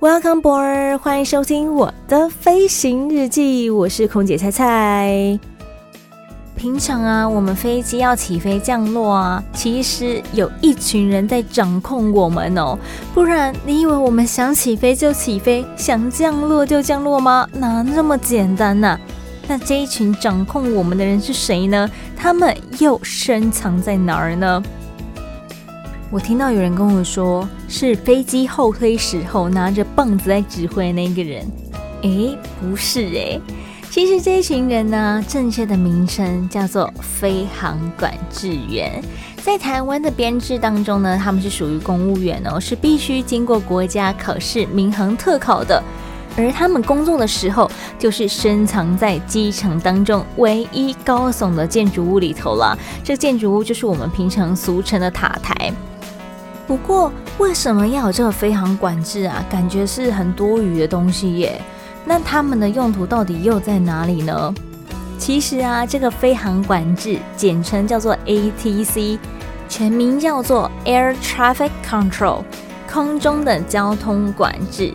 Welcome board，欢迎收听我的飞行日记，我是空姐菜菜。平常啊，我们飞机要起飞降落啊，其实有一群人在掌控我们哦。不然，你以为我们想起飞就起飞，想降落就降落吗？哪那么简单呢？那这一群掌控我们的人是谁呢？他们又深藏在哪儿呢？我听到有人跟我说，是飞机后推时候拿着棒子在指挥那个人。诶，不是诶，其实这群人呢，正确的名称叫做飞航管制员。在台湾的编制当中呢，他们是属于公务员哦，是必须经过国家考试、民航特考的。而他们工作的时候，就是深藏在机场当中唯一高耸的建筑物里头了。这建筑物就是我们平常俗称的塔台。不过，为什么要有这个飞行管制啊？感觉是很多余的东西耶。那它们的用途到底又在哪里呢？其实啊，这个飞行管制简称叫做 ATC，全名叫做 Air Traffic Control，空中的交通管制。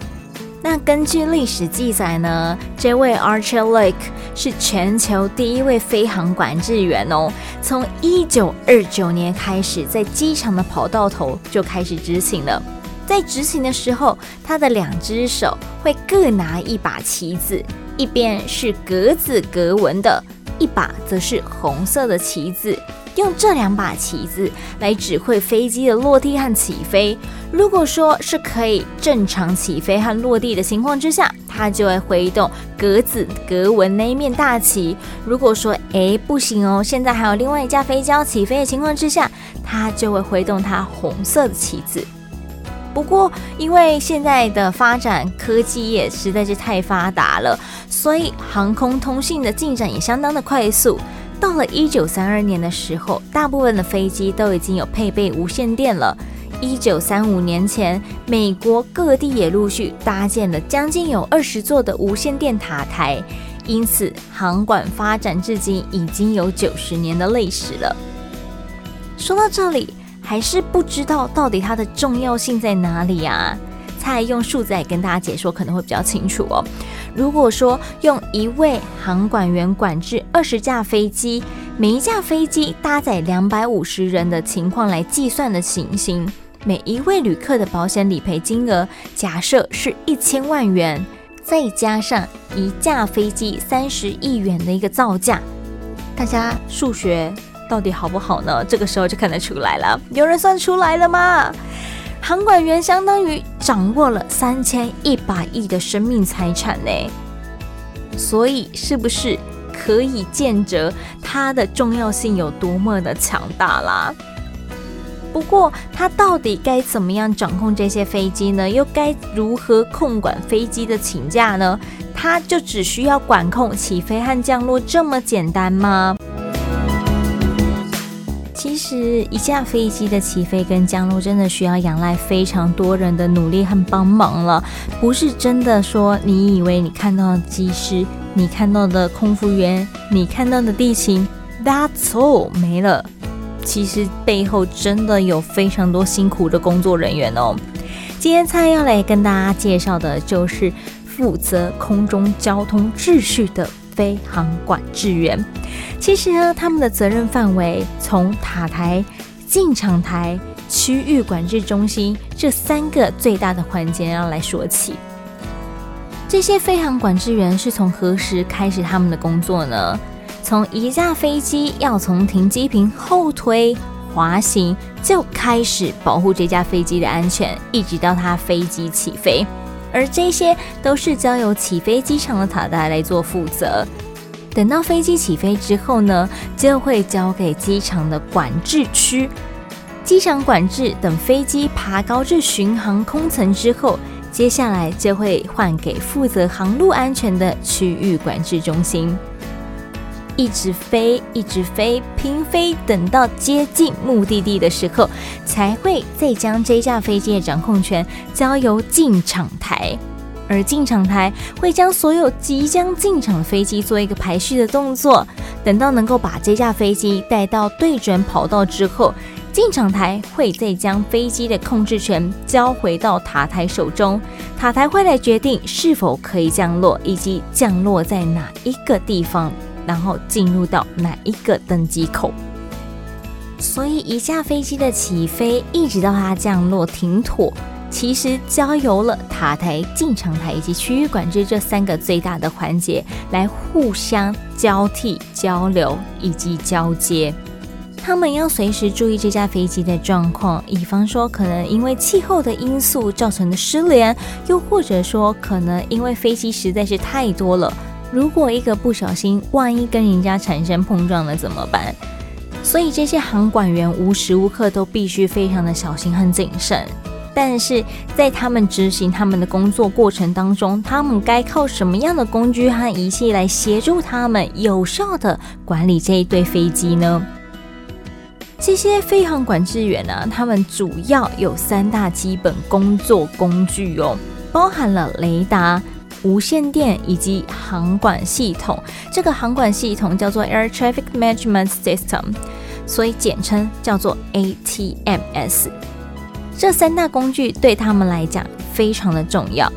那根据历史记载呢，这位 Archer Lake 是全球第一位飞航管制员哦。从一九二九年开始，在机场的跑道头就开始执勤了。在执勤的时候，他的两只手会各拿一把旗子，一边是格子格纹的，一把则是红色的旗子。用这两把旗子来指挥飞机的落地和起飞。如果说是可以正常起飞和落地的情况之下，它就会挥动格子格纹那一面大旗。如果说哎不行哦，现在还有另外一架飞机要起飞的情况之下，它就会挥动它红色的旗子。不过因为现在的发展科技业实在是太发达了，所以航空通信的进展也相当的快速。到了一九三二年的时候，大部分的飞机都已经有配备无线电了。一九三五年前，美国各地也陆续搭建了将近有二十座的无线电塔台，因此航管发展至今已经有九十年的历史了。说到这里，还是不知道到底它的重要性在哪里啊？蔡用数字来跟大家解说，可能会比较清楚哦。如果说用一位航管员管制二十架飞机，每一架飞机搭载两百五十人的情况来计算的情形，每一位旅客的保险理赔金额假设是一千万元，再加上一架飞机三十亿元的一个造价，大家数学到底好不好呢？这个时候就看得出来了。有人算出来了吗？航管员相当于掌握了三千一百亿的生命财产呢，所以是不是可以见得它的重要性有多么的强大啦？不过，它到底该怎么样掌控这些飞机呢？又该如何控管飞机的请假呢？它就只需要管控起飞和降落这么简单吗？其实，一架飞机的起飞跟降落真的需要仰赖非常多人的努力和帮忙了，不是真的说你以为你看到的机师、你看到的空服员、你看到的地勤，That's all 没了。其实背后真的有非常多辛苦的工作人员哦。今天菜要来跟大家介绍的就是负责空中交通秩序的。飞航管制员，其实呢，他们的责任范围从塔台、进场台、区域管制中心这三个最大的环节要来说起。这些飞航管制员是从何时开始他们的工作呢？从一架飞机要从停机坪后推滑行就开始保护这架飞机的安全，一直到它飞机起飞。而这些都是交由起飞机场的塔台来做负责。等到飞机起飞之后呢，就会交给机场的管制区。机场管制等飞机爬高至巡航空层之后，接下来就会换给负责航路安全的区域管制中心。一直飞，一直飞，平飞，等到接近目的地的时候，才会再将这架飞机的掌控权交由进场台。而进场台会将所有即将进场的飞机做一个排序的动作，等到能够把这架飞机带到对准跑道之后，进场台会再将飞机的控制权交回到塔台手中，塔台会来决定是否可以降落，以及降落在哪一个地方，然后进入到哪一个登机口。所以一架飞机的起飞，一直到它降落停妥。其实交由了塔台、进场台以及区域管制这三个最大的环节来互相交替交流以及交接。他们要随时注意这架飞机的状况，以防说可能因为气候的因素造成的失联，又或者说可能因为飞机实在是太多了，如果一个不小心，万一跟人家产生碰撞了怎么办？所以这些航管员无时无刻都必须非常的小心和谨慎。但是在他们执行他们的工作过程当中，他们该靠什么样的工具和仪器来协助他们有效地管理这一对飞机呢？这些飞航管制员呢、他们主要有三大基本工作工具哦，包含了雷达、无线电以及航管系统。这个航管系统叫做 Air Traffic Management System，所以简称叫做 ATMS。这三大工具对他们来讲非常的重要。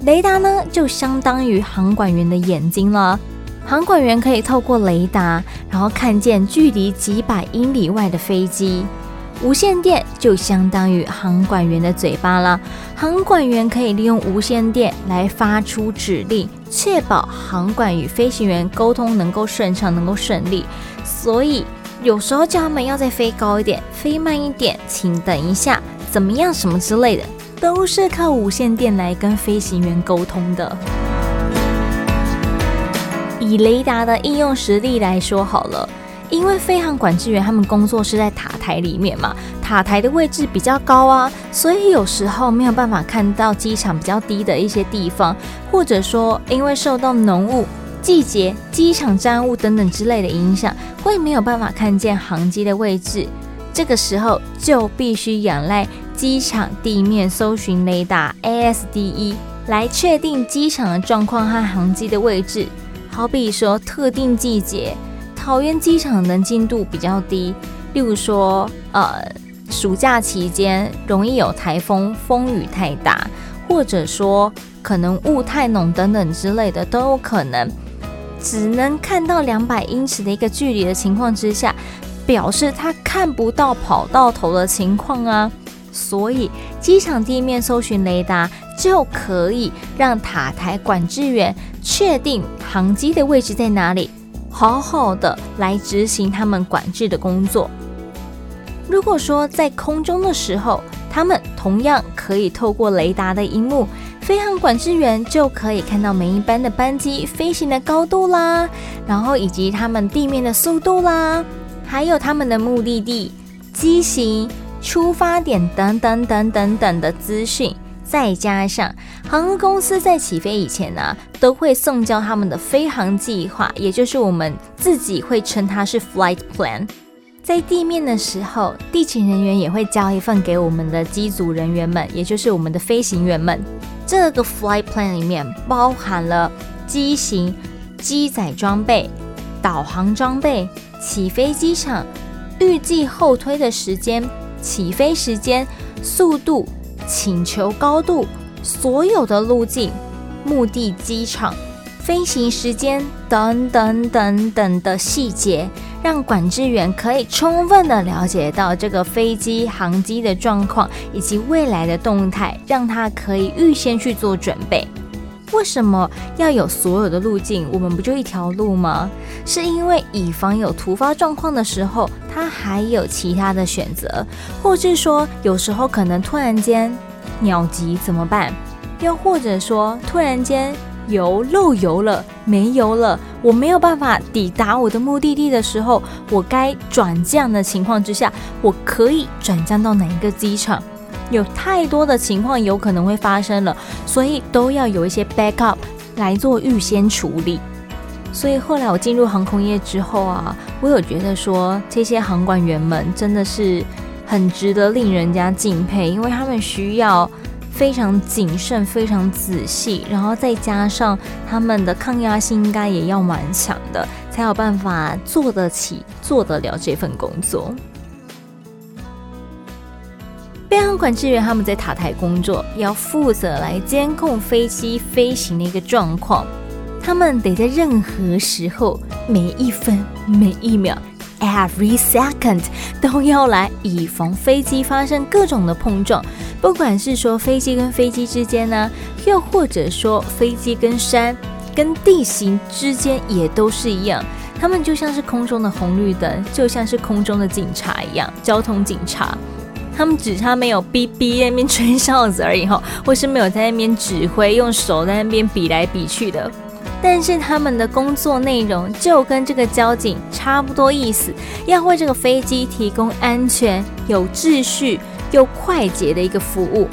雷达呢，就相当于航管员的眼睛了。航管员可以透过雷达，然后看见距离几百英里外的飞机。无线电就相当于航管员的嘴巴了。航管员可以利用无线电来发出指令，确保航管与飞行员沟通能够顺畅，能够顺利。所以有时候叫他们要再飞高一点，飞慢一点，请等一下。怎么样？什么之类的，都是靠无线电来跟飞行员沟通的。以雷达的应用实例来说好了，因为飞航管制员他们工作是在塔台里面嘛，塔台的位置比较高啊，所以有时候没有办法看到机场比较低的一些地方，或者说因为受到浓雾、季节、机场沾雾等等之类的影响，会没有办法看见航机的位置。这个时候就必须仰赖机场地面搜寻雷达 ASDE 来确定机场的状况和航机的位置。好比说特定季节，桃园机场能见度比较低，例如说呃暑假期间容易有台风，风雨太大，或者说可能雾太浓等等之类的都有可能。只能看到两百英尺的一个距离的情况之下。表示他看不到跑道头的情况啊，所以机场地面搜寻雷达就可以让塔台管制员确定航机的位置在哪里，好好的来执行他们管制的工作。如果说在空中的时候，他们同样可以透过雷达的荧幕，飞航管制员就可以看到每一班的班机飞行的高度啦，然后以及他们地面的速度啦。还有他们的目的地、机型、出发点等等等等等的资讯，再加上航空公司在起飞以前呢，都会送交他们的飞航计划，也就是我们自己会称它是 flight plan。在地面的时候，地勤人员也会交一份给我们的机组人员们，也就是我们的飞行员们。这个 flight plan 里面包含了机型、机载装备、导航装备。起飞机场预计后推的时间、起飞时间、速度、请求高度、所有的路径、目的机场、飞行时间等等等等的细节，让管制员可以充分的了解到这个飞机航机的状况以及未来的动态，让他可以预先去做准备。为什么要有所有的路径？我们不就一条路吗？是因为以防有突发状况的时候，它还有其他的选择，或是说有时候可能突然间鸟急怎么办？又或者说突然间油漏油了，没油了，我没有办法抵达我的目的地的时候，我该转降的情况之下，我可以转降到哪一个机场？有太多的情况有可能会发生了，所以都要有一些 backup 来做预先处理。所以后来我进入航空业之后啊，我有觉得说这些航管员们真的是很值得令人家敬佩，因为他们需要非常谨慎、非常仔细，然后再加上他们的抗压性应该也要蛮强的，才有办法做得起、做得了这份工作。管制员他们在塔台工作，要负责来监控飞机飞行的一个状况。他们得在任何时候、每一分、每一秒 （every second） 都要来，以防飞机发生各种的碰撞。不管是说飞机跟飞机之间呢，又或者说飞机跟山、跟地形之间，也都是一样。他们就像是空中的红绿灯，就像是空中的警察一样，交通警察。他们只差没有哔哔在那边吹哨子而已哈，或是没有在那边指挥，用手在那边比来比去的。但是他们的工作内容就跟这个交警差不多意思，要为这个飞机提供安全、有秩序又快捷的一个服务。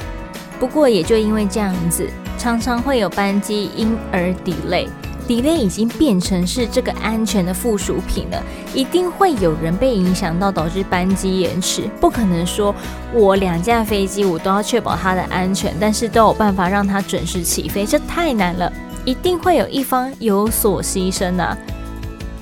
不过也就因为这样子，常常会有班机因而 delay Delay 已经变成是这个安全的附属品了。一定会有人被影响到，导致班机延迟。不可能说我两架飞机我都要确保它的安全，但是都有办法让它准时起飞，这太难了。一定会有一方有所牺牲啊。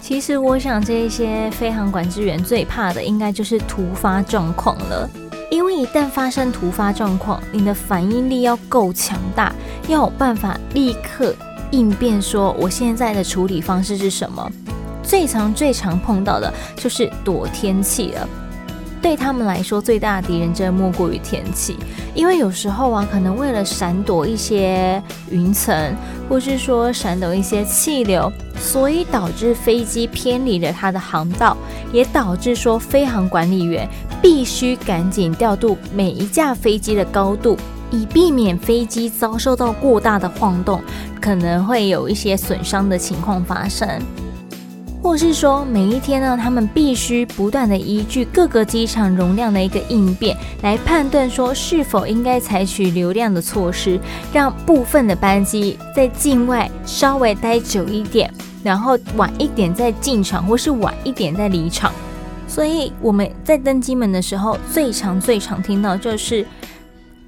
其实，我想这些飞航管制员最怕的，应该就是突发状况了。因为一旦发生突发状况，你的反应力要够强大，要有办法立刻应变。说我现在的处理方式是什么？最常、最常碰到的就是躲天气了。对他们来说，最大的敌人真的莫过于天气，因为有时候啊，可能为了闪躲一些云层，或是说闪躲一些气流，所以导致飞机偏离了它的航道，也导致说飞航管理员必须赶紧调度每一架飞机的高度，以避免飞机遭受到过大的晃动，可能会有一些损伤的情况发生。或是说，每一天呢，他们必须不断的依据各个机场容量的一个应变，来判断说是否应该采取流量的措施，让部分的班机在境外稍微待久一点，然后晚一点再进场，或是晚一点再离场。所以我们在登机门的时候，最常最常听到就是。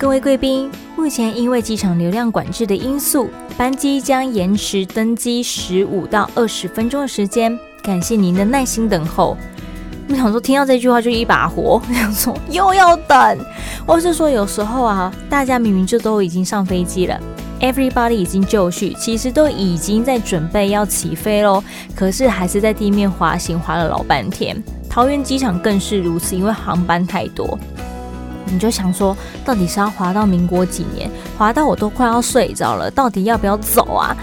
各位贵宾，目前因为机场流量管制的因素，班机将延迟登机十五到二十分钟的时间，感谢您的耐心等候。我想说，听到这句话就一把火，想说又要等，或是说有时候啊，大家明明就都已经上飞机了，everybody 已经就绪，其实都已经在准备要起飞喽，可是还是在地面滑行，滑了老半天。桃园机场更是如此，因为航班太多。你就想说，到底是要滑到民国几年？滑到我都快要睡着了，到底要不要走啊？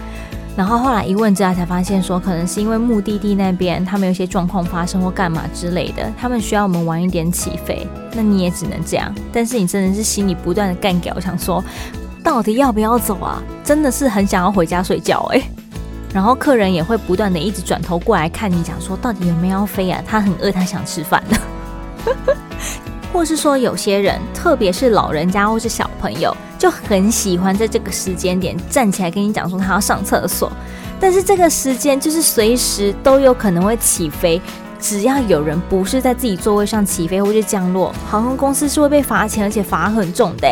然后后来一问之下才发现说，可能是因为目的地那边他们有些状况发生或干嘛之类的，他们需要我们晚一点起飞。那你也只能这样。但是你真的是心里不断的干譙，想说到底要不要走啊？真的是很想要回家睡觉哎、然后客人也会不断的一直转头过来看你，讲说到底有没有要飞啊？他很饿，他想吃饭的。或是说，有些人，特别是老人家或是小朋友，就很喜欢在这个时间点站起来跟你讲说他要上厕所。但是这个时间就是随时都有可能会起飞，只要有人不是在自己座位上起飞或是降落，航空公司是会被罚钱，而且罚很重的。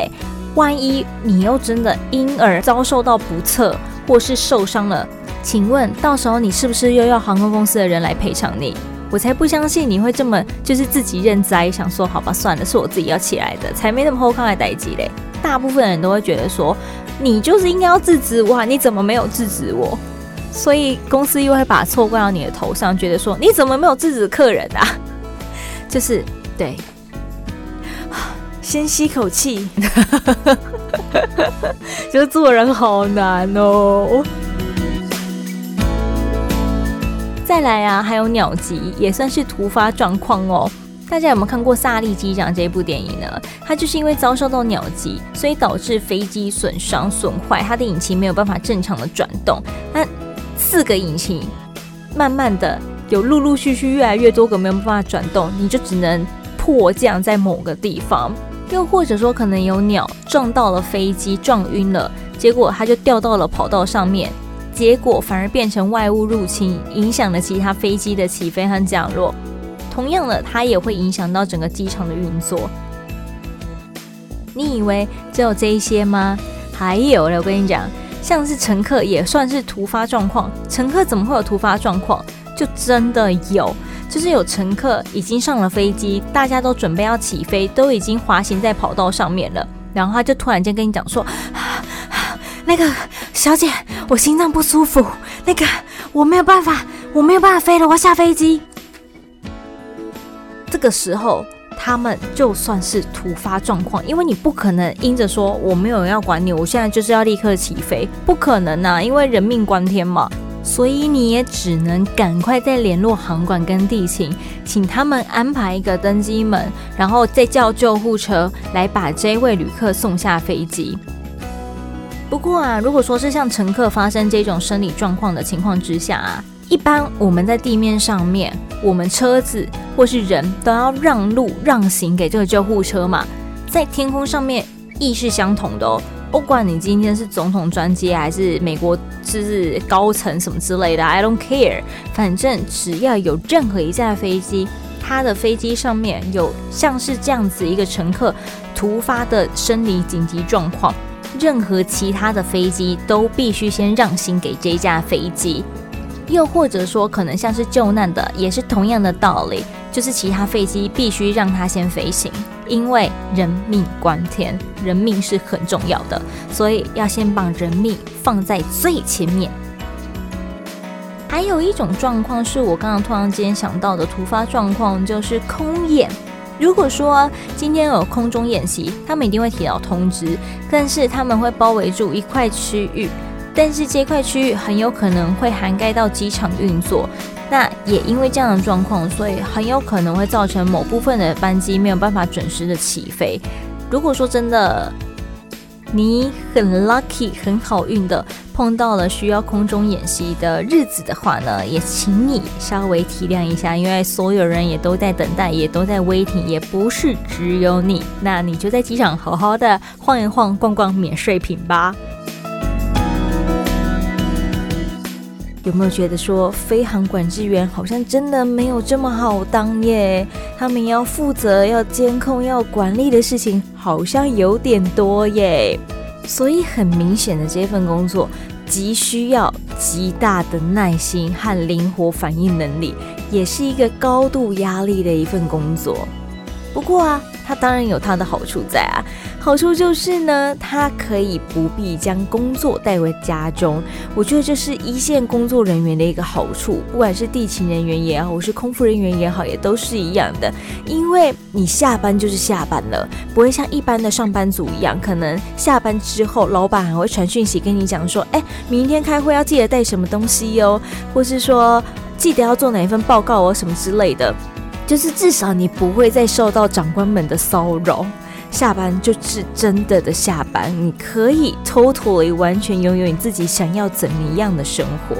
万一你又真的因而遭受到不测或是受伤了，请问到时候你是不是又要航空公司的人来赔偿你？我才不相信你会这么就是自己认栽，想说好吧，算了，是我自己要起来的，才没那么好康的代志嘞。大部分人都会觉得说，你就是应该要制止我，你怎么没有制止我？所以公司又会把错怪到你的头上，觉得说你怎么没有制止客人啊？就是对，先吸口气，就是做人好难哦。再来啊，还有鸟击也算是突发状况哦。大家有没有看过《萨利机长》这部电影呢？它就是因为遭受到鸟击，所以导致飞机损伤损坏，它的引擎没有办法正常的转动。那四个引擎慢慢的有陆陆续续越来越多个没有办法转动，你就只能迫降在某个地方。又或者说，可能有鸟撞到了飞机，撞晕了，结果它就掉到了跑道上面，结果反而变成外物入侵，影响了其他飞机的起飞和降落。同样的，它也会影响到整个机场的运作。你以为只有这一些吗？还有了，我跟你讲，像是乘客也算是突发状况。乘客怎么会有突发状况？就真的有，就是有乘客已经上了飞机，大家都准备要起飞，都已经滑行在跑道上面了，然后他就突然间跟你讲说：“ 那个小姐，我心脏不舒服，那个我没有办法，我没有办法飞了，我要下飞机。”这个时候，他们就算是突发状况，因为你不可能因着说我没有人要管你，我现在就是要立刻起飞，不可能呐、啊，因为人命关天嘛，所以你也只能赶快再联络航管跟地勤，请他们安排一个登机门，然后再叫救护车来把这位旅客送下飞机。不过啊，如果说是像乘客发生这种生理状况的情况之下啊。一般我们在地面上面，我们车子或是人都要让路让行给这个救护车嘛。在天空上面亦是相同的哦，不管你今天是总统专机还是美国就是高层什么之类的，I don't care，反正只要有任何一架飞机，它的飞机上面有像是这样子一个乘客突发的生理紧急状况，任何其他的飞机都必须先让行给这架飞机。又或者说，可能像是救难的，也是同样的道理，就是其他飞机必须让它先飞行，因为人命关天，人命是很重要的，所以要先把人命放在最前面。还有一种状况是我刚刚突然间想到的突发状况，就是空演。如果说今天有空中演习，他们一定会提到通知，但是他们会包围住一块区域。但是这块区域很有可能会涵盖到机场运作，那也因为这样的状况，所以很有可能会造成某部分的班机没有办法准时的起飞。如果说真的你很 lucky 很好运的碰到了需要空中演习的日子的话呢，也请你稍微体谅一下，因为所有人也都在等待，也都在 waiting，也不是只有你。那你就在机场好好的晃一晃、逛逛免税品吧。有没有觉得说飞航管制员好像真的没有这么好当耶？他们要负责、要监控、要管理的事情好像有点多耶。所以很明显的，这份工作极需要极大的耐心和灵活反应能力，也是一个高度压力的一份工作。不过啊。它当然有它的好处在啊，好处就是呢，它可以不必将工作带回家中。我觉得这是一线工作人员的一个好处，不管是地勤人员也好，或是空服人员也好，也都是一样的。因为你下班就是下班了，不会像一般的上班族一样，可能下班之后，老板还会传讯息跟你讲说，哎，明天开会要记得带什么东西哦，或是说记得要做哪一份报告哦，什么之类的。就是至少你不会再受到长官们的骚扰，下班就是真的的下班，你可以 totally 完全拥有你自己想要怎么样的生活。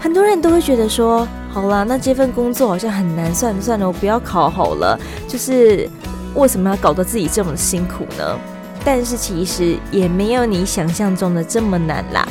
很多人都会觉得说，好啦，那这份工作好像很难，算了算了，我不要考好了。就是为什么要搞得自己这么辛苦呢？但是其实也没有你想象中的这么难啦。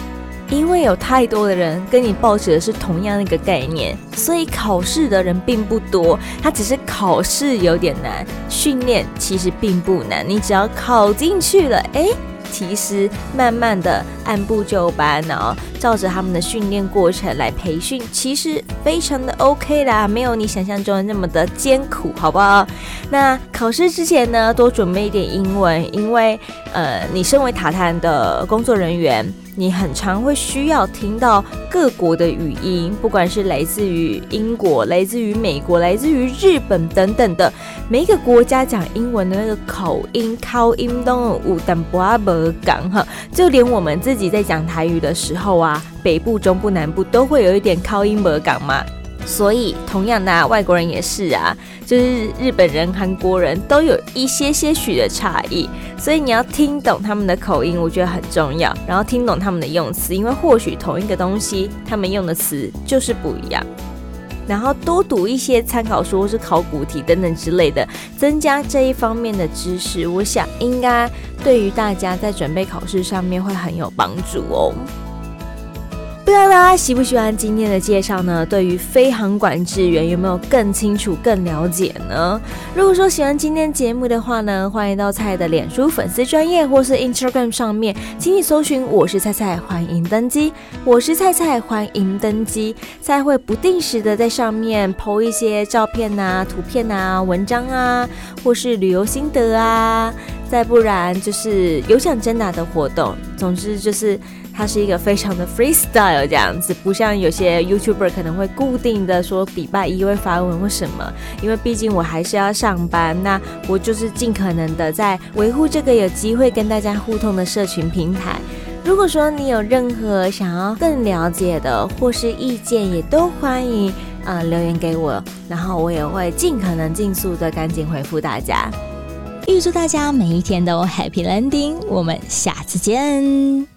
因为有太多的人跟你抱持的是同样的一个概念，所以考试的人并不多。他只是考试有点难，训练其实并不难。你只要考进去了，诶，其实慢慢的按部就班，然后照着他们的训练过程来培训，其实非常的 OK 啦，没有你想象中的那么的艰苦，好不好？那考试之前呢，多准备一点英文，因为呃，你身为塔台的工作人员。你很常会需要听到各国的语音，不管是来自于英国、来自于美国、来自于日本等等的每一个国家讲英文的那个口音、口音都有淡薄不同哈。就连我们自己在讲台语的时候啊，北部、中部、南部都会有一点口音不港嘛。所以同样的啊，外国人也是啊，就是日本人、韩国人都有一些些许的差异，所以你要听懂他们的口音，我觉得很重要。然后听懂他们的用词，因为或许同一个东西，他们用的词就是不一样。然后多读一些参考书或是考古题等等之类的，增加这一方面的知识，我想应该对于大家在准备考试上面会很有帮助哦。不知道大家喜不喜欢今天的介绍呢？对于飞航管制员有没有更清楚、更了解呢？如果说喜欢今天节目的话呢，欢迎到菜的脸书粉丝专页或是 Instagram 上面，请你搜寻“我是菜菜”，欢迎登机。我是菜菜，欢迎登机。菜会不定时的在上面 po 一些照片啊、图片啊、文章啊，或是旅游心得啊，再不然就是有奖征答的活动。总之就是。它是一个非常的 freestyle 这样子，不像有些 YouTuber 可能会固定的说礼拜一会发文或什么，因为毕竟我还是要上班，那我就是尽可能的在维护这个有机会跟大家互动的社群平台。如果说你有任何想要更了解的或是意见，也都欢迎呃留言给我，然后我也会尽可能尽速的赶紧回复大家。预祝大家每一天都 Happy Landing，我们下次见。